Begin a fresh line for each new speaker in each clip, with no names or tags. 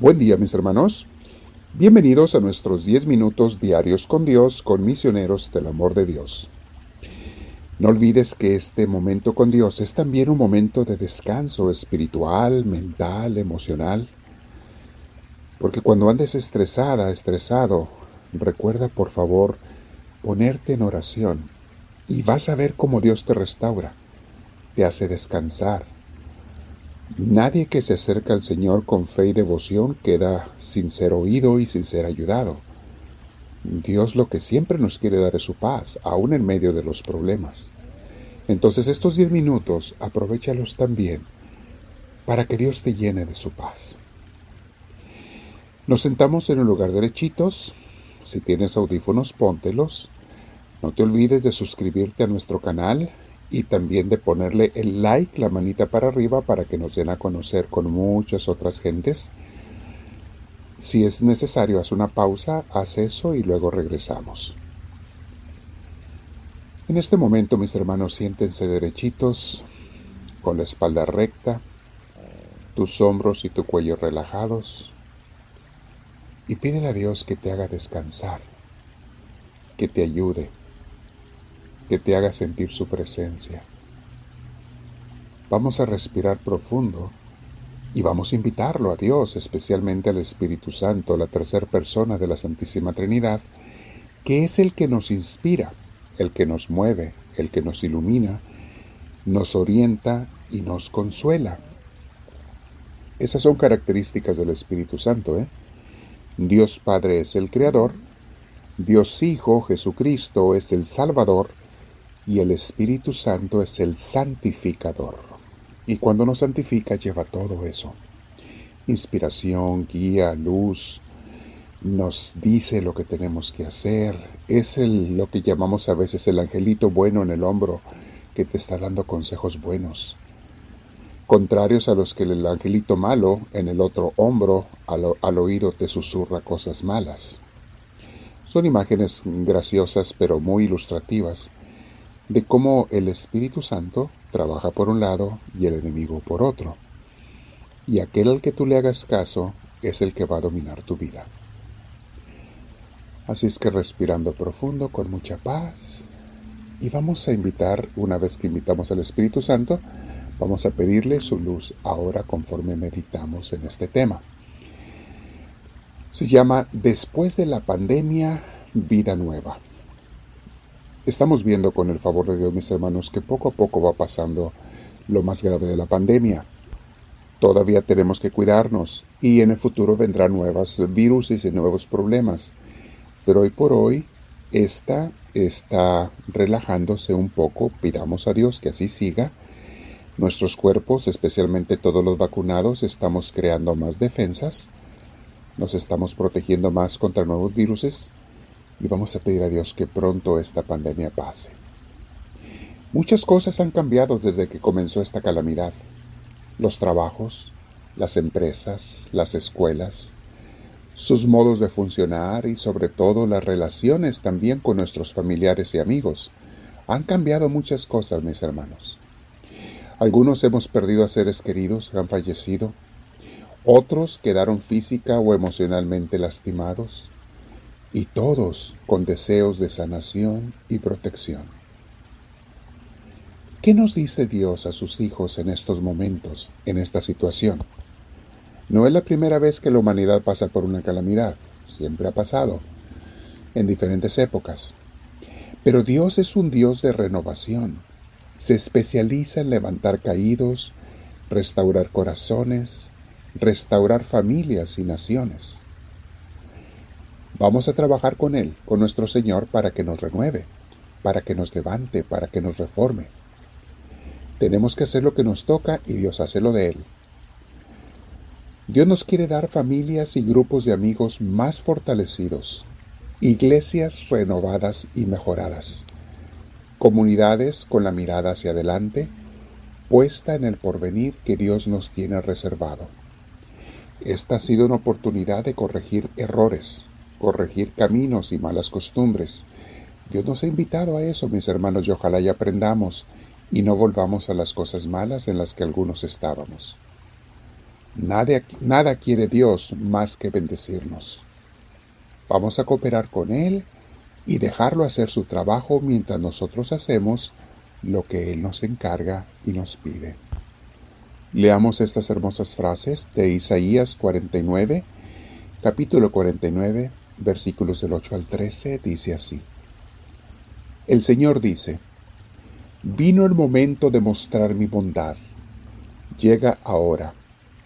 Buen día mis hermanos. Bienvenidos a nuestros 10 minutos diarios con Dios, con misioneros del amor de Dios. No olvides que este momento con Dios es también un momento de descanso espiritual, mental, emocional. Porque cuando andes estresada, estresado, recuerda por favor ponerte en oración y vas a ver cómo Dios te restaura, te hace descansar, Nadie que se acerca al Señor con fe y devoción queda sin ser oído y sin ser ayudado. Dios lo que siempre nos quiere dar es su paz, aún en medio de los problemas. Entonces estos diez minutos aprovechalos también para que Dios te llene de su paz. Nos sentamos en un lugar derechitos. Si tienes audífonos, póntelos. No te olvides de suscribirte a nuestro canal y también de ponerle el like, la manita para arriba para que nos den a conocer con muchas otras gentes. Si es necesario, haz una pausa, haz eso y luego regresamos. En este momento, mis hermanos, siéntense derechitos, con la espalda recta, tus hombros y tu cuello relajados, y pídele a Dios que te haga descansar, que te ayude que te haga sentir su presencia. Vamos a respirar profundo y vamos a invitarlo a Dios, especialmente al Espíritu Santo, la tercera persona de la Santísima Trinidad, que es el que nos inspira, el que nos mueve, el que nos ilumina, nos orienta y nos consuela. Esas son características del Espíritu Santo. ¿eh? Dios Padre es el Creador, Dios Hijo Jesucristo es el Salvador, y el Espíritu Santo es el santificador. Y cuando nos santifica lleva todo eso. Inspiración, guía, luz, nos dice lo que tenemos que hacer. Es el, lo que llamamos a veces el angelito bueno en el hombro que te está dando consejos buenos. Contrarios a los que el angelito malo en el otro hombro al, al oído te susurra cosas malas. Son imágenes graciosas pero muy ilustrativas de cómo el Espíritu Santo trabaja por un lado y el enemigo por otro. Y aquel al que tú le hagas caso es el que va a dominar tu vida. Así es que respirando profundo, con mucha paz, y vamos a invitar, una vez que invitamos al Espíritu Santo, vamos a pedirle su luz ahora conforme meditamos en este tema. Se llama Después de la pandemia, vida nueva. Estamos viendo con el favor de Dios, mis hermanos, que poco a poco va pasando lo más grave de la pandemia. Todavía tenemos que cuidarnos y en el futuro vendrán nuevas virus y nuevos problemas. Pero hoy por hoy esta está relajándose un poco. Pidamos a Dios que así siga. Nuestros cuerpos, especialmente todos los vacunados, estamos creando más defensas. Nos estamos protegiendo más contra nuevos viruses y vamos a pedir a Dios que pronto esta pandemia pase. Muchas cosas han cambiado desde que comenzó esta calamidad. Los trabajos, las empresas, las escuelas, sus modos de funcionar y sobre todo las relaciones también con nuestros familiares y amigos. Han cambiado muchas cosas, mis hermanos. Algunos hemos perdido a seres queridos, han fallecido. Otros quedaron física o emocionalmente lastimados y todos con deseos de sanación y protección. ¿Qué nos dice Dios a sus hijos en estos momentos, en esta situación? No es la primera vez que la humanidad pasa por una calamidad, siempre ha pasado, en diferentes épocas. Pero Dios es un Dios de renovación, se especializa en levantar caídos, restaurar corazones, restaurar familias y naciones. Vamos a trabajar con Él, con nuestro Señor, para que nos renueve, para que nos levante, para que nos reforme. Tenemos que hacer lo que nos toca y Dios hace lo de Él. Dios nos quiere dar familias y grupos de amigos más fortalecidos, iglesias renovadas y mejoradas, comunidades con la mirada hacia adelante, puesta en el porvenir que Dios nos tiene reservado. Esta ha sido una oportunidad de corregir errores, corregir caminos y malas costumbres. Dios nos ha invitado a eso, mis hermanos, y ojalá y aprendamos y no volvamos a las cosas malas en las que algunos estábamos. Nada, nada quiere Dios más que bendecirnos. Vamos a cooperar con Él y dejarlo hacer su trabajo mientras nosotros hacemos lo que Él nos encarga y nos pide. Leamos estas hermosas frases de Isaías 49, capítulo 49, versículos del 8 al 13, dice así. El Señor dice, Vino el momento de mostrar mi bondad. Llega ahora.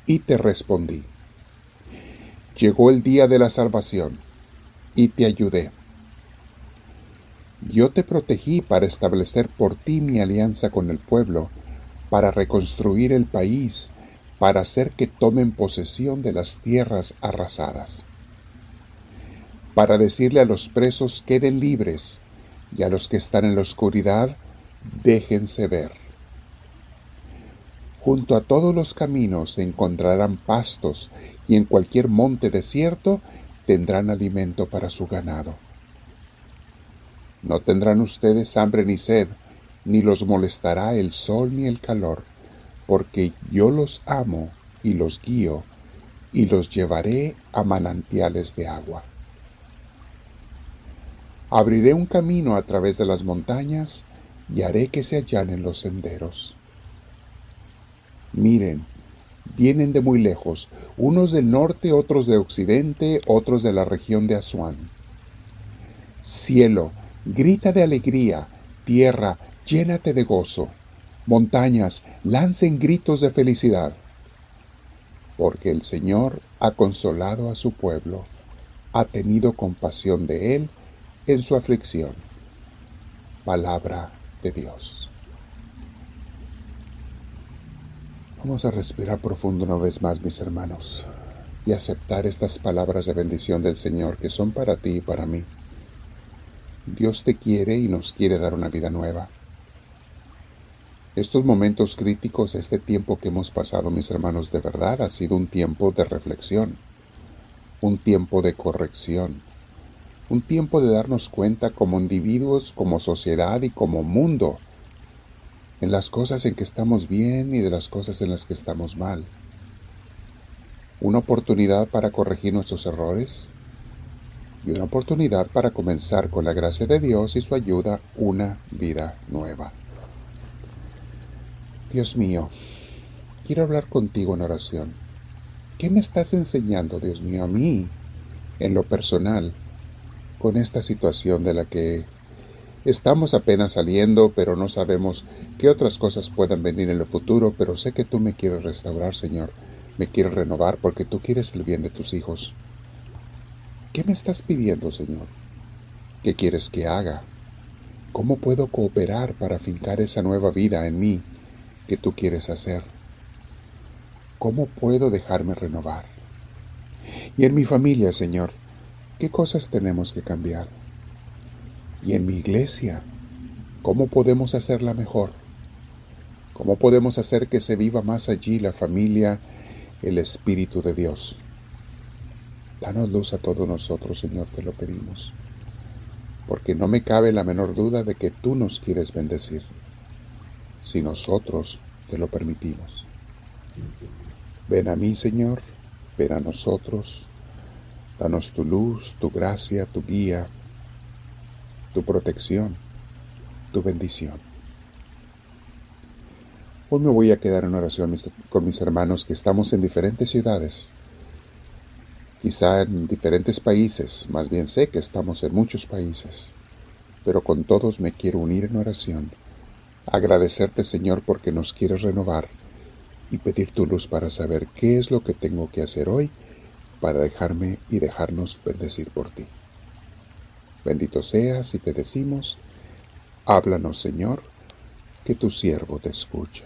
Y te respondí. Llegó el día de la salvación. Y te ayudé. Yo te protegí para establecer por ti mi alianza con el pueblo, para reconstruir el país, para hacer que tomen posesión de las tierras arrasadas, para decirle a los presos queden libres y a los que están en la oscuridad déjense ver. Junto a todos los caminos se encontrarán pastos y en cualquier monte desierto tendrán alimento para su ganado. No tendrán ustedes hambre ni sed, ni los molestará el sol ni el calor, porque yo los amo y los guío, y los llevaré a manantiales de agua. Abriré un camino a través de las montañas y haré que se allanen los senderos. Miren, vienen de muy lejos, unos del norte, otros de occidente, otros de la región de Asuán. Cielo, grita de alegría, tierra, llénate de gozo, montañas, lancen gritos de felicidad, porque el Señor ha consolado a su pueblo, ha tenido compasión de él en su aflicción. Palabra de Dios. Vamos a respirar profundo una vez más, mis hermanos, y aceptar estas palabras de bendición del Señor que son para ti y para mí. Dios te quiere y nos quiere dar una vida nueva. Estos momentos críticos, este tiempo que hemos pasado, mis hermanos, de verdad ha sido un tiempo de reflexión, un tiempo de corrección, un tiempo de darnos cuenta como individuos, como sociedad y como mundo, en las cosas en que estamos bien y de las cosas en las que estamos mal. Una oportunidad para corregir nuestros errores y una oportunidad para comenzar con la gracia de Dios y su ayuda una vida nueva. Dios mío, quiero hablar contigo en oración. ¿Qué me estás enseñando, Dios mío, a mí, en lo personal, con esta situación de la que estamos apenas saliendo, pero no sabemos qué otras cosas puedan venir en el futuro, pero sé que tú me quieres restaurar, Señor, me quieres renovar porque tú quieres el bien de tus hijos. ¿Qué me estás pidiendo, Señor? ¿Qué quieres que haga? ¿Cómo puedo cooperar para fincar esa nueva vida en mí que tú quieres hacer? ¿Cómo puedo dejarme renovar? Y en mi familia, Señor, ¿Qué cosas tenemos que cambiar? Y en mi iglesia, ¿cómo podemos hacerla mejor? ¿Cómo podemos hacer que se viva más allí la familia, el Espíritu de Dios? Danos luz a todos nosotros, Señor, te lo pedimos, porque no me cabe la menor duda de que tú nos quieres bendecir, si nosotros te lo permitimos. Ven a mí, Señor, ven a nosotros, Danos tu luz, tu gracia, tu guía, tu protección, tu bendición. Hoy me voy a quedar en oración con mis hermanos que estamos en diferentes ciudades, quizá en diferentes países, más bien sé que estamos en muchos países, pero con todos me quiero unir en oración, agradecerte Señor porque nos quieres renovar y pedir tu luz para saber qué es lo que tengo que hacer hoy para dejarme y dejarnos bendecir por ti. Bendito seas y te decimos, háblanos Señor, que tu siervo te escucha.